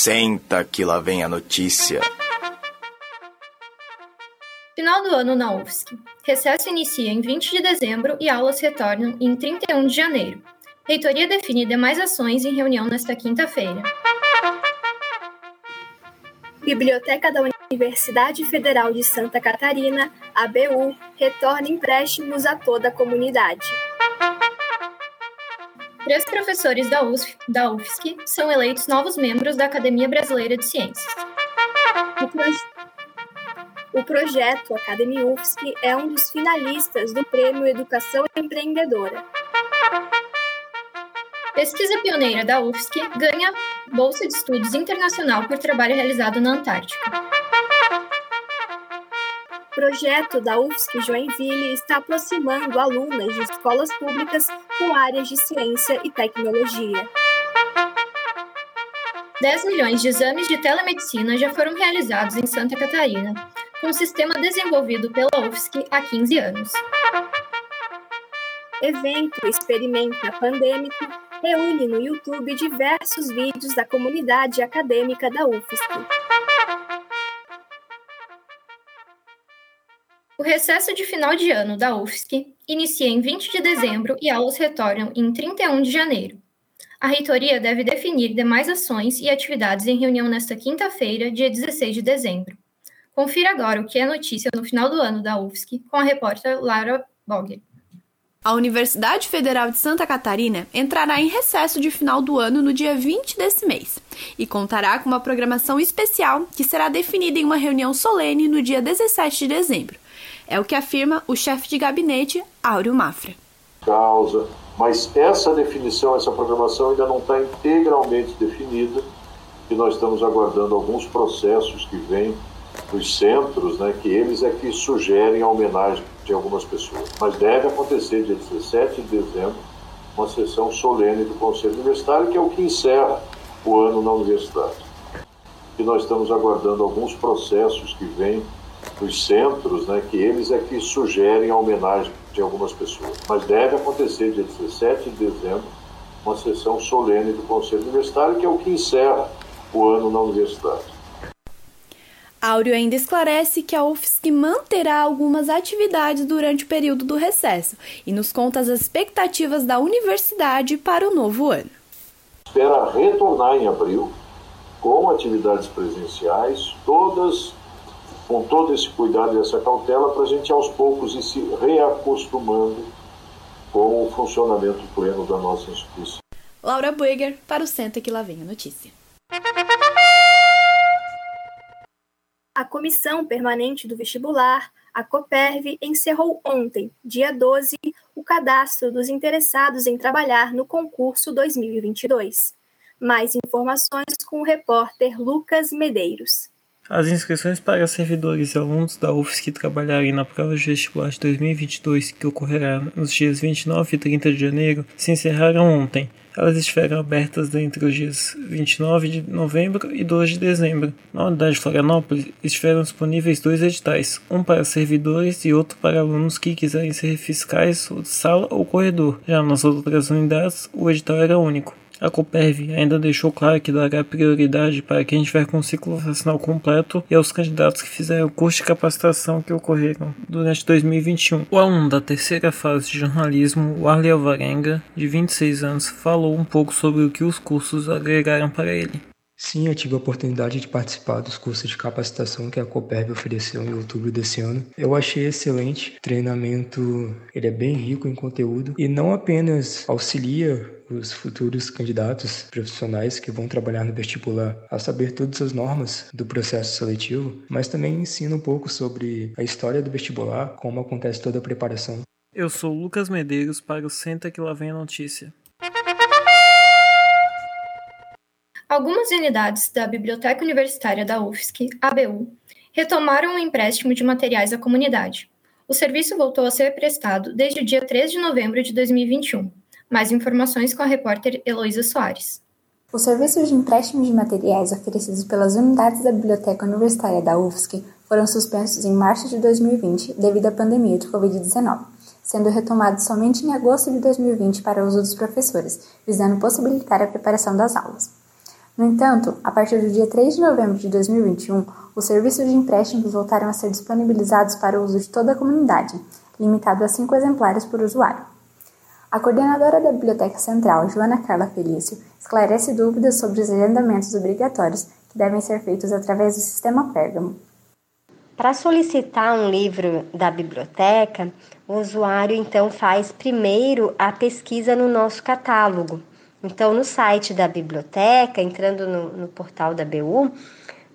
Senta que lá vem a notícia. Final do ano na UFSC. Recesso inicia em 20 de dezembro e aulas retornam em 31 de janeiro. Reitoria define demais ações em reunião nesta quinta-feira. Biblioteca da Universidade Federal de Santa Catarina, ABU, retorna empréstimos a toda a comunidade. Três professores da, USF, da UFSC são eleitos novos membros da Academia Brasileira de Ciências. O, proje o projeto Academia UFSC é um dos finalistas do Prêmio Educação Empreendedora. Pesquisa pioneira da UFSC ganha Bolsa de Estudos Internacional por trabalho realizado na Antártica. O projeto da UFSC Joinville está aproximando alunas de escolas públicas com áreas de ciência e tecnologia. 10 milhões de exames de telemedicina já foram realizados em Santa Catarina, com um sistema desenvolvido pela UFSC há 15 anos. Evento Experimenta Pandêmico reúne no YouTube diversos vídeos da comunidade acadêmica da UFSC. Recesso de final de ano da UFSC inicia em 20 de dezembro e aulas retornam em 31 de janeiro. A reitoria deve definir demais ações e atividades em reunião nesta quinta-feira, dia 16 de dezembro. Confira agora o que é notícia no final do ano da UFSC com a repórter Lara Bogger. A Universidade Federal de Santa Catarina entrará em recesso de final do ano no dia 20 desse mês e contará com uma programação especial que será definida em uma reunião solene no dia 17 de dezembro. É o que afirma o chefe de gabinete, Áureo Mafra. Causa, mas essa definição, essa programação ainda não está integralmente definida e nós estamos aguardando alguns processos que vêm dos centros, né, que eles é que sugerem a homenagem de algumas pessoas. Mas deve acontecer dia 17 de dezembro uma sessão solene do Conselho Universitário, que é o que encerra o ano na universidade. E nós estamos aguardando alguns processos que vêm dos centros, né, que eles é que sugerem a homenagem de algumas pessoas. Mas deve acontecer dia 17 de dezembro uma sessão solene do Conselho Universitário, que é o que encerra o ano na universidade. Áureo ainda esclarece que a UFSC manterá algumas atividades durante o período do recesso e nos conta as expectativas da universidade para o novo ano. Espera retornar em abril com atividades presenciais, todas com todo esse cuidado e essa cautela para a gente aos poucos ir se reacostumando com o funcionamento pleno da nossa instituição. Laura Bueger para o Senta que lá vem a notícia. A Comissão Permanente do Vestibular, a COPERV, encerrou ontem, dia 12, o cadastro dos interessados em trabalhar no concurso 2022. Mais informações com o repórter Lucas Medeiros. As inscrições para servidores e alunos da UFSC que trabalharem na prova de vestibular de 2022, que ocorrerá nos dias 29 e 30 de janeiro, se encerraram ontem. Elas estiveram abertas entre os dias 29 de novembro e 2 de dezembro. Na unidade de Florianópolis estiveram disponíveis dois editais, um para servidores e outro para alunos que quiserem ser fiscais sala ou corredor. Já nas outras unidades, o edital era único. A Coperv ainda deixou claro que dará prioridade para quem estiver com o ciclo vacinal completo e aos candidatos que fizeram o curso de capacitação que ocorreram durante 2021. O aluno da terceira fase de jornalismo, o Arley Alvarenga, de 26 anos, falou um pouco sobre o que os cursos agregaram para ele. Sim, eu tive a oportunidade de participar dos cursos de capacitação que a Coperv ofereceu em outubro desse ano. Eu achei excelente. O treinamento, ele é bem rico em conteúdo e não apenas auxilia os futuros candidatos profissionais que vão trabalhar no vestibular a saber todas as normas do processo seletivo, mas também ensina um pouco sobre a história do vestibular, como acontece toda a preparação. Eu sou Lucas Medeiros para o Senta que lá vem a notícia. Algumas unidades da Biblioteca Universitária da UFSC, ABU, retomaram o empréstimo de materiais à comunidade. O serviço voltou a ser prestado desde o dia 3 de novembro de 2021. Mais informações com a repórter Heloísa Soares. Os serviços de empréstimo de materiais oferecidos pelas unidades da Biblioteca Universitária da UFSC foram suspensos em março de 2020 devido à pandemia de Covid-19, sendo retomados somente em agosto de 2020 para uso dos professores, visando possibilitar a preparação das aulas. No entanto, a partir do dia 3 de novembro de 2021, os serviços de empréstimos voltaram a ser disponibilizados para o uso de toda a comunidade, limitado a cinco exemplares por usuário. A coordenadora da Biblioteca Central, Joana Carla Felício, esclarece dúvidas sobre os agendamentos obrigatórios que devem ser feitos através do sistema Pérgamo. Para solicitar um livro da biblioteca, o usuário então faz primeiro a pesquisa no nosso catálogo. Então, no site da biblioteca, entrando no, no portal da BU,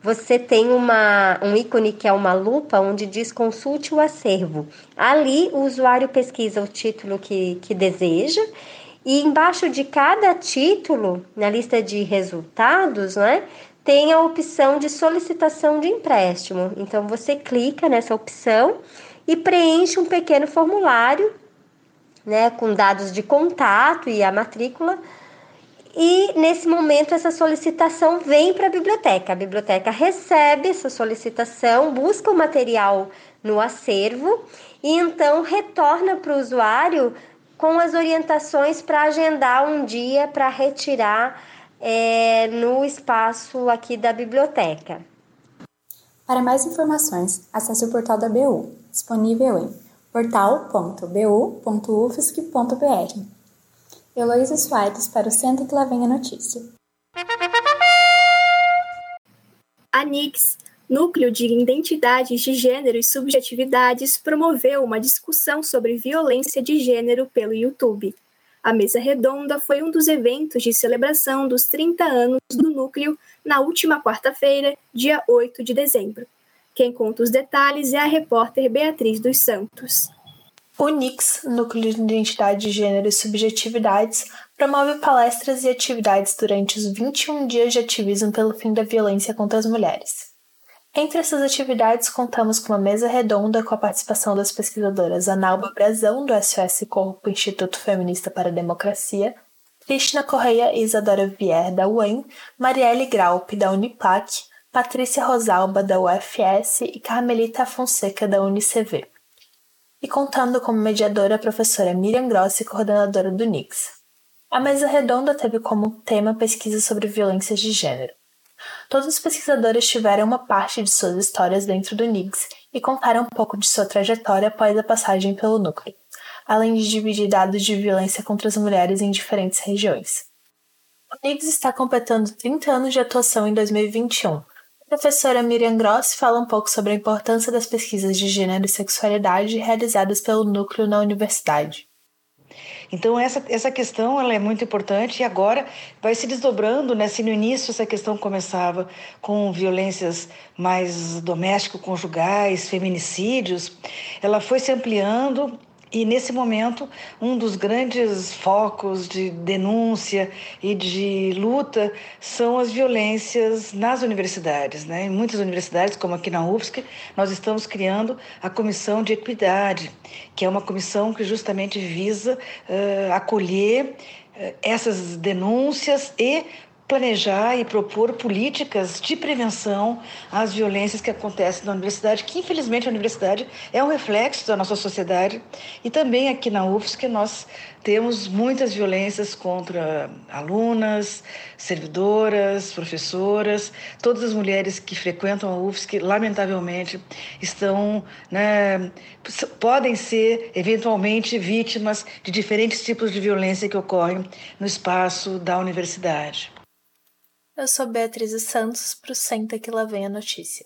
você tem uma, um ícone que é uma lupa onde diz consulte o acervo. Ali o usuário pesquisa o título que, que deseja e embaixo de cada título, na lista de resultados, né, tem a opção de solicitação de empréstimo. Então você clica nessa opção e preenche um pequeno formulário, né, com dados de contato e a matrícula. E nesse momento essa solicitação vem para a biblioteca. A biblioteca recebe essa solicitação, busca o material no acervo e então retorna para o usuário com as orientações para agendar um dia para retirar é, no espaço aqui da biblioteca. Para mais informações, acesse o portal da BU, disponível em portal.bu.ufsc.br. Heloísa Soares para o Centro que lá vem a notícia. A NIX, Núcleo de Identidades de Gênero e Subjetividades, promoveu uma discussão sobre violência de gênero pelo YouTube. A mesa redonda foi um dos eventos de celebração dos 30 anos do núcleo na última quarta-feira, dia 8 de dezembro. Quem conta os detalhes é a repórter Beatriz dos Santos. O NIX, Núcleo de Identidade de Gênero e Subjetividades, promove palestras e atividades durante os 21 dias de ativismo pelo fim da violência contra as mulheres. Entre essas atividades, contamos com uma mesa redonda com a participação das pesquisadoras Analba Brazão, do SOS Corpo Instituto Feminista para a Democracia, Cristina Correia e Isadora Vier, da UEM, Marielle Graup, da Uniplac, Patrícia Rosalba, da UFS e Carmelita Fonseca, da UniCV. E contando como mediadora a professora Miriam Grossi, coordenadora do NIX. A mesa redonda teve como tema pesquisa sobre violências de gênero. Todos os pesquisadores tiveram uma parte de suas histórias dentro do NIGS e contaram um pouco de sua trajetória após a passagem pelo núcleo, além de dividir dados de violência contra as mulheres em diferentes regiões. O NIGS está completando 30 anos de atuação em 2021. Professora Miriam Gross fala um pouco sobre a importância das pesquisas de gênero e sexualidade realizadas pelo núcleo na universidade. Então essa, essa questão ela é muito importante e agora vai se desdobrando, né? Se no início essa questão começava com violências mais doméstico-conjugais, feminicídios, ela foi se ampliando e nesse momento, um dos grandes focos de denúncia e de luta são as violências nas universidades. Né? Em muitas universidades, como aqui na UFSC, nós estamos criando a Comissão de Equidade, que é uma comissão que justamente visa uh, acolher uh, essas denúncias e planejar e propor políticas de prevenção às violências que acontecem na universidade, que infelizmente a universidade é um reflexo da nossa sociedade. E também aqui na UFSC nós temos muitas violências contra alunas, servidoras, professoras, todas as mulheres que frequentam a UFSC, lamentavelmente, estão, né, podem ser eventualmente vítimas de diferentes tipos de violência que ocorrem no espaço da universidade. Eu sou Beatriz Santos, pro Senta que lá vem a notícia.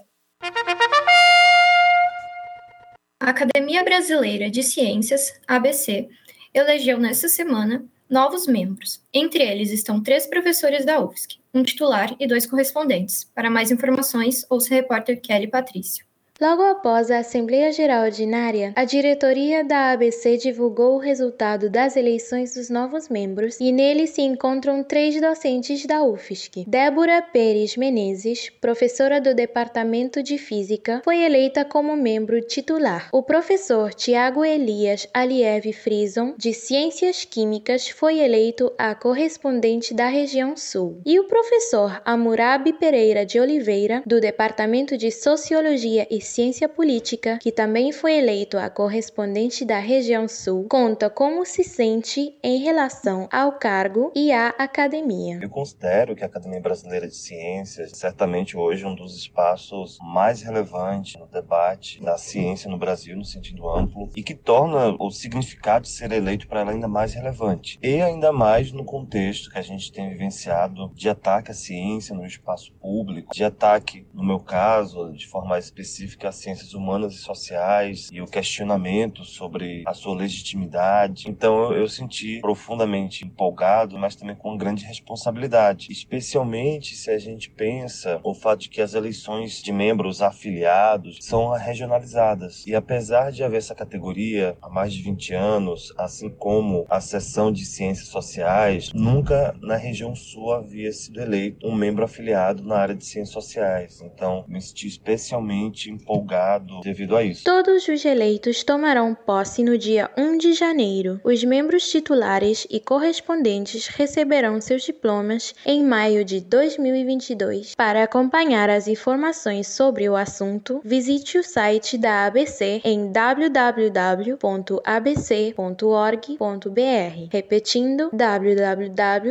A Academia Brasileira de Ciências, ABC, elegeu nesta semana novos membros. Entre eles estão três professores da UFSC, um titular e dois correspondentes. Para mais informações, ouça o repórter Kelly Patrício. Logo após a Assembleia Geral Ordinária, a diretoria da ABC divulgou o resultado das eleições dos novos membros e nele se encontram três docentes da UFSC. Débora Pérez Menezes, professora do Departamento de Física, foi eleita como membro titular. O professor Tiago Elias Aliev Frison, de Ciências Químicas, foi eleito a correspondente da região Sul. E o professor Amurabi Pereira de Oliveira, do Departamento de Sociologia e Ciência Política, que também foi eleito a correspondente da região sul, conta como se sente em relação ao cargo e à academia. Eu considero que a Academia Brasileira de Ciências certamente hoje é um dos espaços mais relevantes no debate da ciência no Brasil no sentido amplo e que torna o significado de ser eleito para ela ainda mais relevante e ainda mais no contexto que a gente tem vivenciado de ataque à ciência no espaço público, de ataque, no meu caso, de forma mais específica, às ciências humanas e sociais e o questionamento sobre a sua legitimidade. Então eu, eu senti profundamente empolgado, mas também com grande responsabilidade, especialmente se a gente pensa o fato de que as eleições de membros afiliados são regionalizadas. E apesar de haver essa categoria há mais de 20 anos, assim como a seção de ciências sociais, nunca na região sul havia sido eleito um membro afiliado na área de ciências sociais. Então, me senti especialmente empolgado devido a isso. Todos os eleitos tomarão posse no dia 1 de janeiro. Os membros titulares e correspondentes receberão seus diplomas em maio de 2022. Para acompanhar as informações sobre o assunto, visite o site da ABC em www.abc.org.br. Repetindo, www.abc.org.br.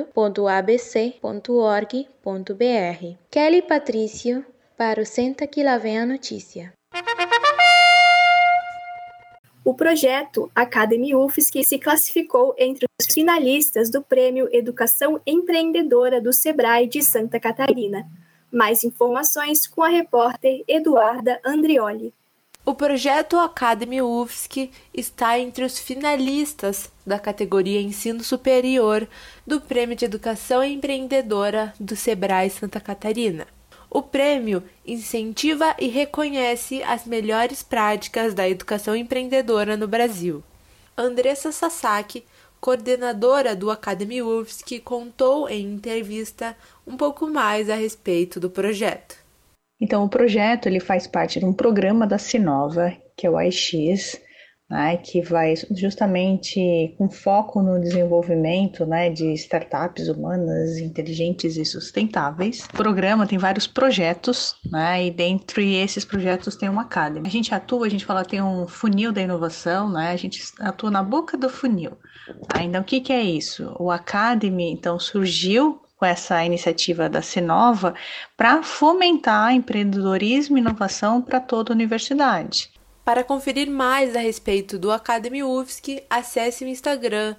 Kelly Patrício para o Senta que lá vem a notícia. O projeto Academy UFSC se classificou entre os finalistas do Prêmio Educação Empreendedora do Sebrae de Santa Catarina. Mais informações com a repórter Eduarda Andrioli. O projeto Academy UFSC está entre os finalistas da categoria Ensino Superior do Prêmio de Educação Empreendedora do Sebrae Santa Catarina. O prêmio incentiva e reconhece as melhores práticas da educação empreendedora no Brasil. Andressa Sasaki, coordenadora do Academy UFSC, contou em entrevista um pouco mais a respeito do projeto. Então, o projeto ele faz parte de um programa da Sinova, que é o AIX, né, que vai justamente com foco no desenvolvimento né, de startups humanas, inteligentes e sustentáveis. O programa tem vários projetos, né, e dentro esses projetos tem uma academy. A gente atua, a gente fala tem um funil da inovação, né, a gente atua na boca do funil. Tá? Então, o que, que é isso? O Academy, então, surgiu com essa iniciativa da Sinova para fomentar empreendedorismo e inovação para toda a universidade. Para conferir mais a respeito do Academy UFSC, acesse o Instagram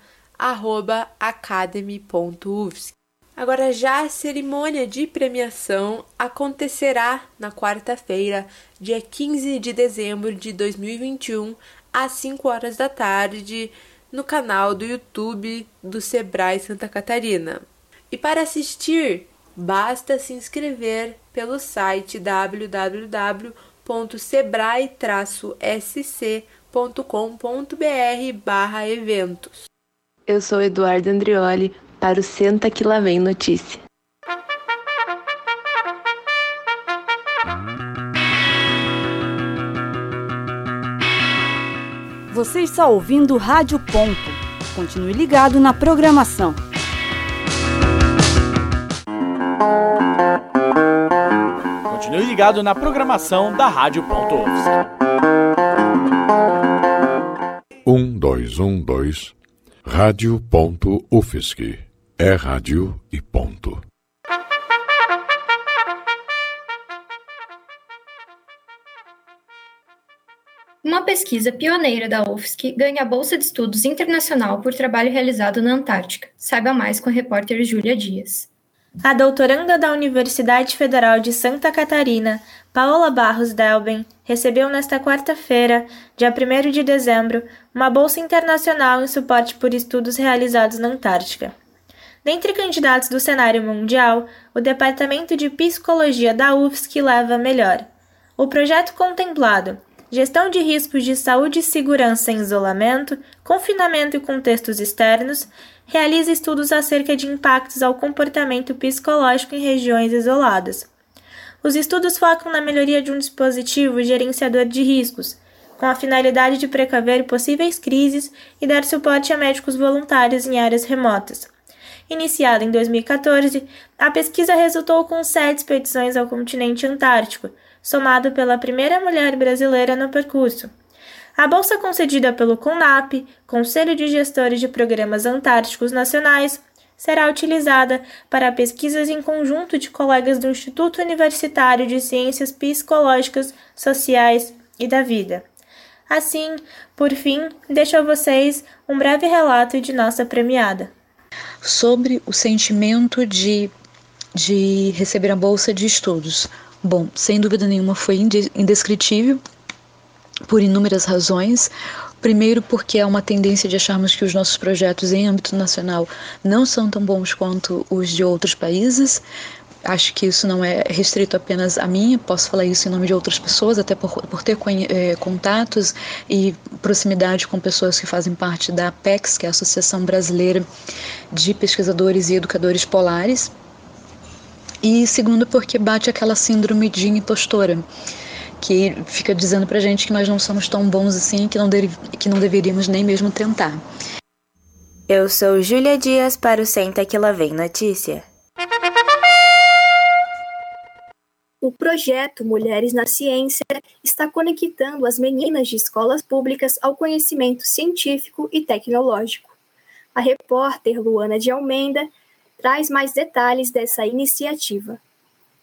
academy.ufsc. Agora já a cerimônia de premiação acontecerá na quarta-feira, dia 15 de dezembro de 2021, às 5 horas da tarde, no canal do YouTube do Sebrae Santa Catarina. E para assistir, basta se inscrever pelo site www www.sebrae-sc.com.br barra eventos. Eu sou Eduardo Andrioli para o Senta que lá vem notícia. Você está ouvindo Rádio Ponto. Continue ligado na programação. Continue ligado na programação da Rádio Ponto Um, dois, um, dois. Rádio Ponto UFSC. É rádio e ponto. Uma pesquisa pioneira da UFSC ganha a Bolsa de Estudos Internacional por trabalho realizado na Antártica. Saiba mais com a repórter Júlia Dias. A doutoranda da Universidade Federal de Santa Catarina, Paola Barros Delben, recebeu nesta quarta-feira, dia 1 de dezembro, uma bolsa internacional em suporte por estudos realizados na Antártica. Dentre candidatos do cenário mundial, o Departamento de Psicologia da UFSC leva a melhor. O projeto contemplado, gestão de riscos de saúde e segurança em isolamento, confinamento e contextos externos, realiza estudos acerca de impactos ao comportamento psicológico em regiões isoladas. Os estudos focam na melhoria de um dispositivo gerenciador de riscos, com a finalidade de precaver possíveis crises e dar suporte a médicos voluntários em áreas remotas. Iniciada em 2014, a pesquisa resultou com sete expedições ao continente antártico, somado pela primeira mulher brasileira no percurso. A bolsa concedida pelo CONAP, Conselho de Gestores de Programas Antárticos Nacionais, será utilizada para pesquisas em conjunto de colegas do Instituto Universitário de Ciências Psicológicas, Sociais e da Vida. Assim, por fim, deixo a vocês um breve relato de nossa premiada. Sobre o sentimento de, de receber a bolsa de estudos. Bom, sem dúvida nenhuma foi indescritível por inúmeras razões. Primeiro, porque é uma tendência de acharmos que os nossos projetos em âmbito nacional não são tão bons quanto os de outros países. Acho que isso não é restrito apenas a mim, posso falar isso em nome de outras pessoas, até por, por ter é, contatos e proximidade com pessoas que fazem parte da APEX, que é a Associação Brasileira de Pesquisadores e Educadores Polares. E segundo, porque bate aquela síndrome de impostora que fica dizendo pra gente que nós não somos tão bons assim, que não, de, que não deveríamos nem mesmo tentar. Eu sou Júlia Dias para o Senta que lá vem notícia. O projeto Mulheres na Ciência está conectando as meninas de escolas públicas ao conhecimento científico e tecnológico. A repórter Luana de Almeida traz mais detalhes dessa iniciativa.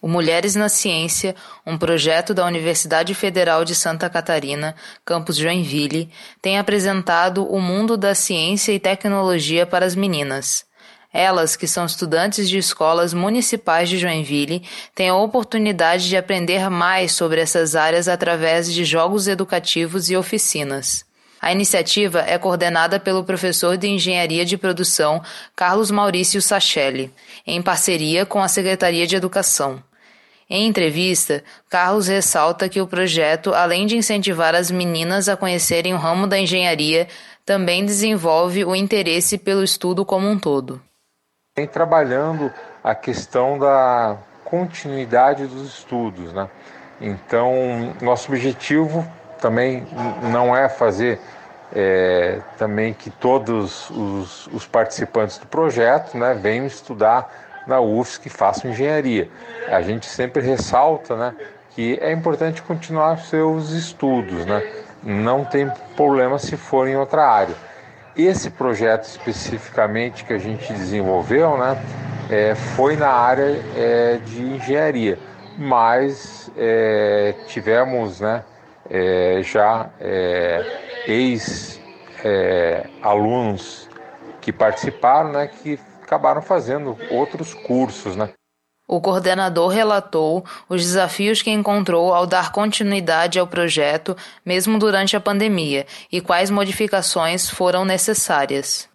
O Mulheres na Ciência, um projeto da Universidade Federal de Santa Catarina, campus Joinville, tem apresentado o mundo da ciência e tecnologia para as meninas. Elas, que são estudantes de escolas municipais de Joinville, têm a oportunidade de aprender mais sobre essas áreas através de jogos educativos e oficinas. A iniciativa é coordenada pelo professor de Engenharia de Produção Carlos Maurício Sachelli, em parceria com a Secretaria de Educação. Em entrevista, Carlos ressalta que o projeto, além de incentivar as meninas a conhecerem o ramo da engenharia, também desenvolve o interesse pelo estudo como um todo. Vem trabalhando a questão da continuidade dos estudos, né? Então, nosso objetivo também não é fazer é, também que todos os, os participantes do projeto né, venham estudar na UFSC que façam engenharia. A gente sempre ressalta né, que é importante continuar seus estudos, né? não tem problema se for em outra área. Esse projeto especificamente que a gente desenvolveu né, é, foi na área é, de engenharia, mas é, tivemos né, é, já é, ex-alunos é, que participaram, né, que acabaram fazendo outros cursos, né? O coordenador relatou os desafios que encontrou ao dar continuidade ao projeto, mesmo durante a pandemia, e quais modificações foram necessárias.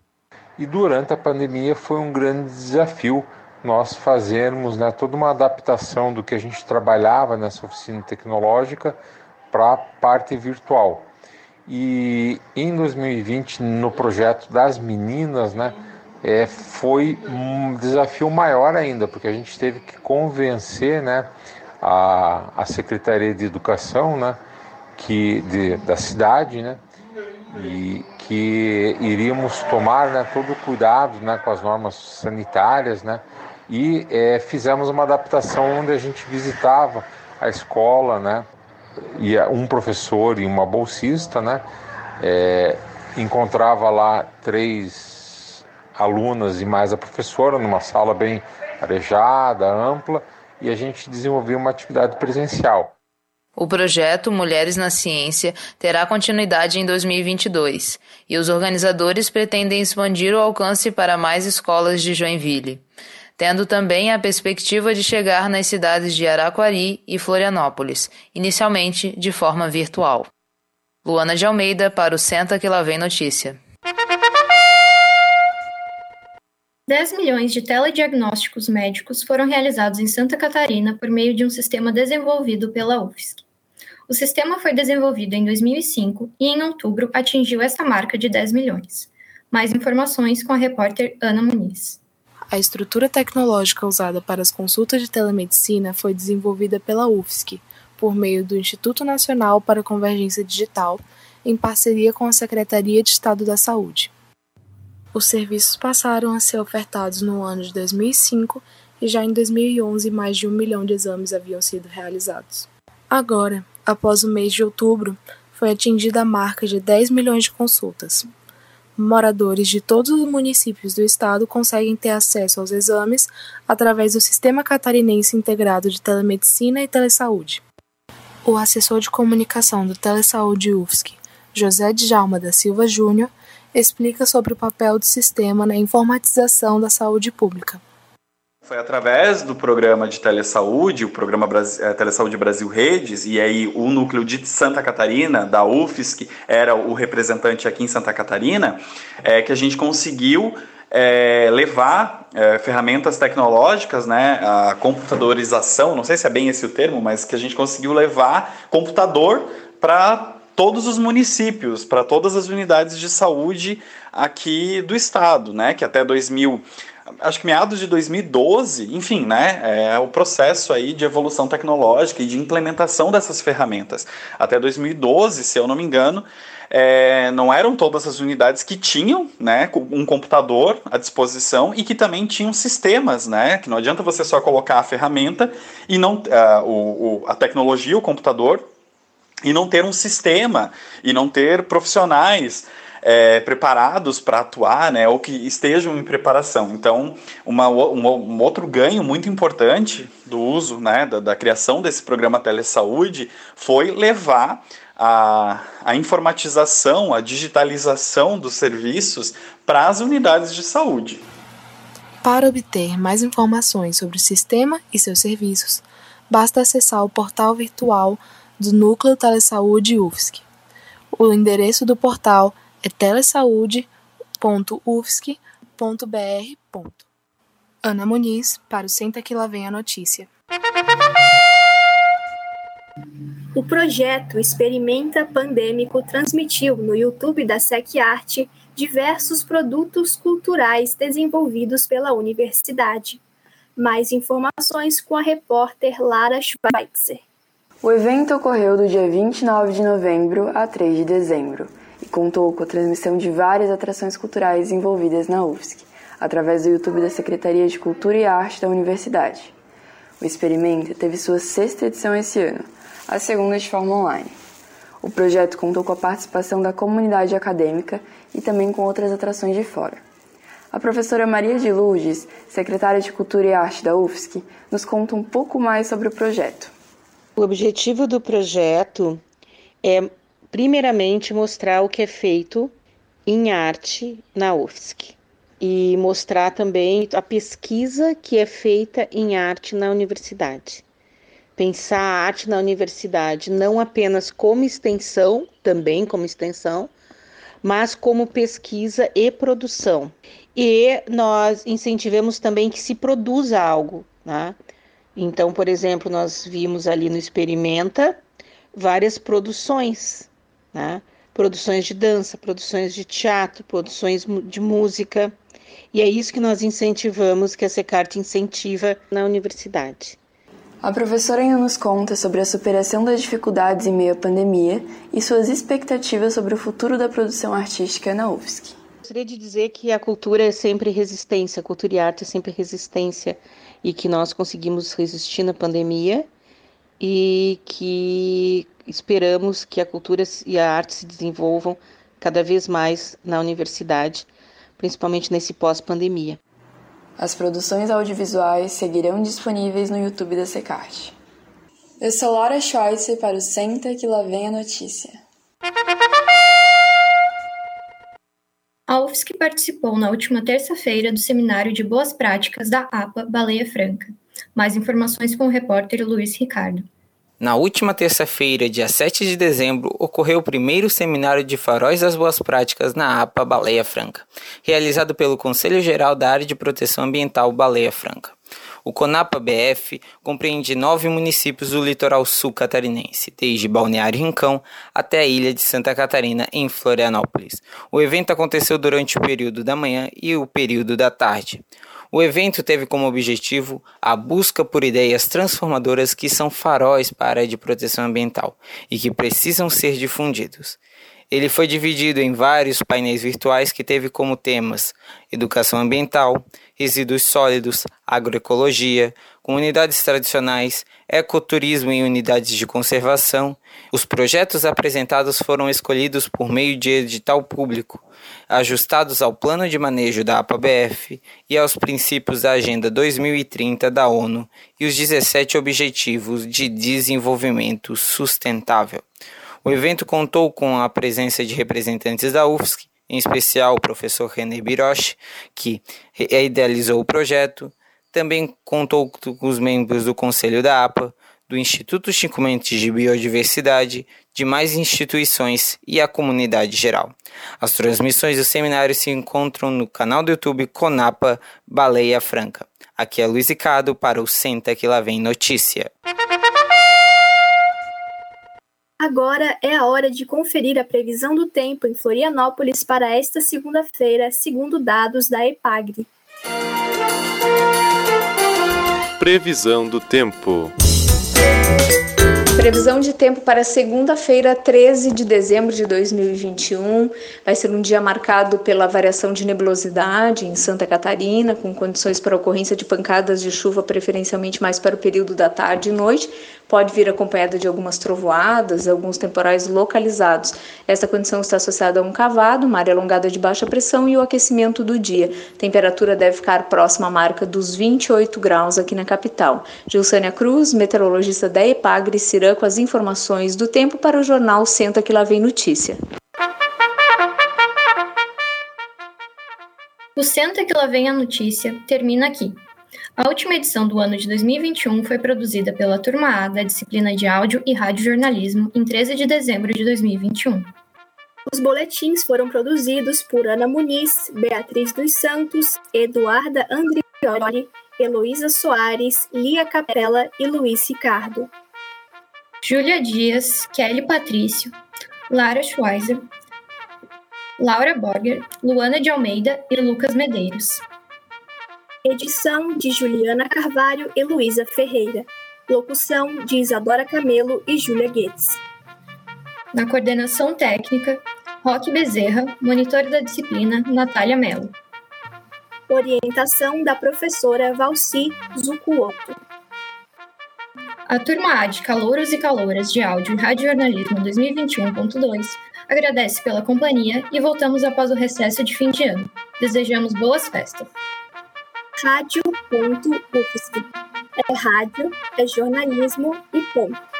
E durante a pandemia foi um grande desafio nós fazermos né, toda uma adaptação do que a gente trabalhava nessa oficina tecnológica para a parte virtual. E em 2020, no projeto das meninas, né, é, foi um desafio maior ainda, porque a gente teve que convencer né, a, a Secretaria de Educação né, que, de, da cidade né, e que iríamos tomar né, todo o cuidado né, com as normas sanitárias né, e é, fizemos uma adaptação onde a gente visitava a escola né, e um professor e uma bolsista né, é, encontrava lá três alunas e mais a professora, numa sala bem arejada, ampla, e a gente desenvolveu uma atividade presencial. O projeto Mulheres na Ciência terá continuidade em 2022 e os organizadores pretendem expandir o alcance para mais escolas de Joinville, tendo também a perspectiva de chegar nas cidades de Araquari e Florianópolis, inicialmente de forma virtual. Luana de Almeida para o Senta que lá vem notícia. 10 milhões de telediagnósticos médicos foram realizados em Santa Catarina por meio de um sistema desenvolvido pela UFSC. O sistema foi desenvolvido em 2005 e, em outubro, atingiu essa marca de 10 milhões. Mais informações com a repórter Ana Muniz. A estrutura tecnológica usada para as consultas de telemedicina foi desenvolvida pela UFSC, por meio do Instituto Nacional para a Convergência Digital, em parceria com a Secretaria de Estado da Saúde. Os serviços passaram a ser ofertados no ano de 2005 e já em 2011 mais de um milhão de exames haviam sido realizados. Agora, após o mês de outubro, foi atingida a marca de 10 milhões de consultas. Moradores de todos os municípios do estado conseguem ter acesso aos exames através do Sistema Catarinense Integrado de Telemedicina e Telesaúde. O assessor de comunicação do Telesaúde UFSC, José Djalma da Silva Júnior, explica sobre o papel do sistema na informatização da saúde pública. Foi através do programa de telesaúde, o programa Brasil, é, Telesaúde Brasil Redes, e aí o núcleo de Santa Catarina, da UFSC, era o representante aqui em Santa Catarina, é, que a gente conseguiu é, levar é, ferramentas tecnológicas, né, a computadorização, não sei se é bem esse o termo, mas que a gente conseguiu levar computador para todos os municípios, para todas as unidades de saúde aqui do estado, né, que até 2000 acho que meados de 2012, enfim, né, é o processo aí de evolução tecnológica e de implementação dessas ferramentas. Até 2012, se eu não me engano, é, não eram todas as unidades que tinham né, um computador à disposição e que também tinham sistemas, né? Que não adianta você só colocar a ferramenta e não uh, o, o, a tecnologia, o computador, e não ter um sistema e não ter profissionais é, preparados para atuar, né, ou que estejam em preparação. Então, uma, um outro ganho muito importante do uso, né, da, da criação desse programa Telesaúde foi levar a, a informatização, a digitalização dos serviços para as unidades de saúde. Para obter mais informações sobre o sistema e seus serviços, basta acessar o portal virtual do Núcleo Telesaúde UFSC. O endereço do portal é telesaude.ufsc.br. Ana Muniz, para o Senta que lá vem a notícia. O projeto Experimenta Pandêmico transmitiu no YouTube da SecArt diversos produtos culturais desenvolvidos pela universidade. Mais informações com a repórter Lara Schweitzer. O evento ocorreu do dia 29 de novembro a 3 de dezembro e contou com a transmissão de várias atrações culturais envolvidas na UFSC, através do YouTube da Secretaria de Cultura e Arte da Universidade. O experimento teve sua sexta edição esse ano, a segunda de forma online. O projeto contou com a participação da comunidade acadêmica e também com outras atrações de fora. A professora Maria de Lourdes, secretária de Cultura e Arte da UFSC, nos conta um pouco mais sobre o projeto. O objetivo do projeto é primeiramente mostrar o que é feito em arte na UFSC e mostrar também a pesquisa que é feita em arte na universidade. Pensar a arte na universidade não apenas como extensão, também como extensão, mas como pesquisa e produção. E nós incentivamos também que se produza algo. Né? Então, por exemplo, nós vimos ali no Experimenta várias produções né? produções de dança, produções de teatro, produções de música. E é isso que nós incentivamos, que a Secart incentiva na universidade. A professora ainda nos conta sobre a superação das dificuldades em meio à pandemia e suas expectativas sobre o futuro da produção artística na UFSC. Gostaria de dizer que a cultura é sempre resistência, a cultura e a arte é sempre resistência e que nós conseguimos resistir na pandemia e que esperamos que a cultura e a arte se desenvolvam cada vez mais na universidade, principalmente nesse pós-pandemia. As produções audiovisuais seguirão disponíveis no YouTube da Secart. Eu sou Laura Schweitzer para o Senta que lá vem a notícia. A UFSC participou na última terça-feira do seminário de boas práticas da APA Baleia Franca. Mais informações com o repórter Luiz Ricardo. Na última terça-feira, dia 7 de dezembro, ocorreu o primeiro seminário de faróis das boas práticas na APA Baleia Franca, realizado pelo Conselho Geral da Área de Proteção Ambiental Baleia Franca. O CONAPA BF compreende nove municípios do litoral sul catarinense, desde Balneário Rincão até a ilha de Santa Catarina, em Florianópolis. O evento aconteceu durante o período da manhã e o período da tarde. O evento teve como objetivo a busca por ideias transformadoras que são faróis para a área de proteção ambiental e que precisam ser difundidos. Ele foi dividido em vários painéis virtuais que teve como temas educação ambiental, resíduos sólidos, agroecologia, comunidades tradicionais, ecoturismo e unidades de conservação. Os projetos apresentados foram escolhidos por meio de edital público, ajustados ao plano de manejo da APABF e aos princípios da Agenda 2030 da ONU e os 17 Objetivos de Desenvolvimento Sustentável. O evento contou com a presença de representantes da UFSC, em especial o professor René Biroche, que idealizou o projeto, também contou com os membros do Conselho da APA, do Instituto Chico Mendes de Biodiversidade, de mais instituições e a comunidade geral. As transmissões do seminário se encontram no canal do YouTube Conapa Baleia Franca. Aqui é Luiz Ricardo para o Senta que lá vem notícia. Agora é a hora de conferir a previsão do tempo em Florianópolis para esta segunda-feira, segundo dados da EPAGRE. Previsão do tempo. Previsão de tempo para segunda-feira, 13 de dezembro de 2021. Vai ser um dia marcado pela variação de nebulosidade em Santa Catarina, com condições para ocorrência de pancadas de chuva, preferencialmente mais para o período da tarde e noite. Pode vir acompanhada de algumas trovoadas, alguns temporais localizados. Esta condição está associada a um cavado, uma área alongada de baixa pressão e o aquecimento do dia. Temperatura deve ficar próxima à marca dos 28 graus aqui na capital. Gilsânia Cruz, meteorologista da EPAGRE, Cirã, com as informações do tempo para o jornal Senta que lá vem notícia. O Senta que lá vem a notícia termina aqui. A última edição do ano de 2021 foi produzida pela Turma A da disciplina de Áudio e Rádio Jornalismo em 13 de dezembro de 2021. Os boletins foram produzidos por Ana Muniz, Beatriz dos Santos, Eduarda Andrioli, Heloísa Soares, Lia Capella e Luiz Ricardo. Júlia Dias, Kelly Patrício, Lara Schweizer, Laura Borger, Luana de Almeida e Lucas Medeiros. Edição de Juliana Carvalho e Luísa Ferreira. Locução de Isadora Camelo e Júlia Guedes. Na coordenação técnica, Roque Bezerra, monitor da disciplina, Natália Mello. Orientação da professora Valci Zucuoto. A turma A de Calouros e Calouras de Áudio e Rádio Jornalismo 2021.2 agradece pela companhia e voltamos após o recesso de fim de ano. Desejamos boas festas rádio.ufsc. É rádio, é jornalismo e ponto.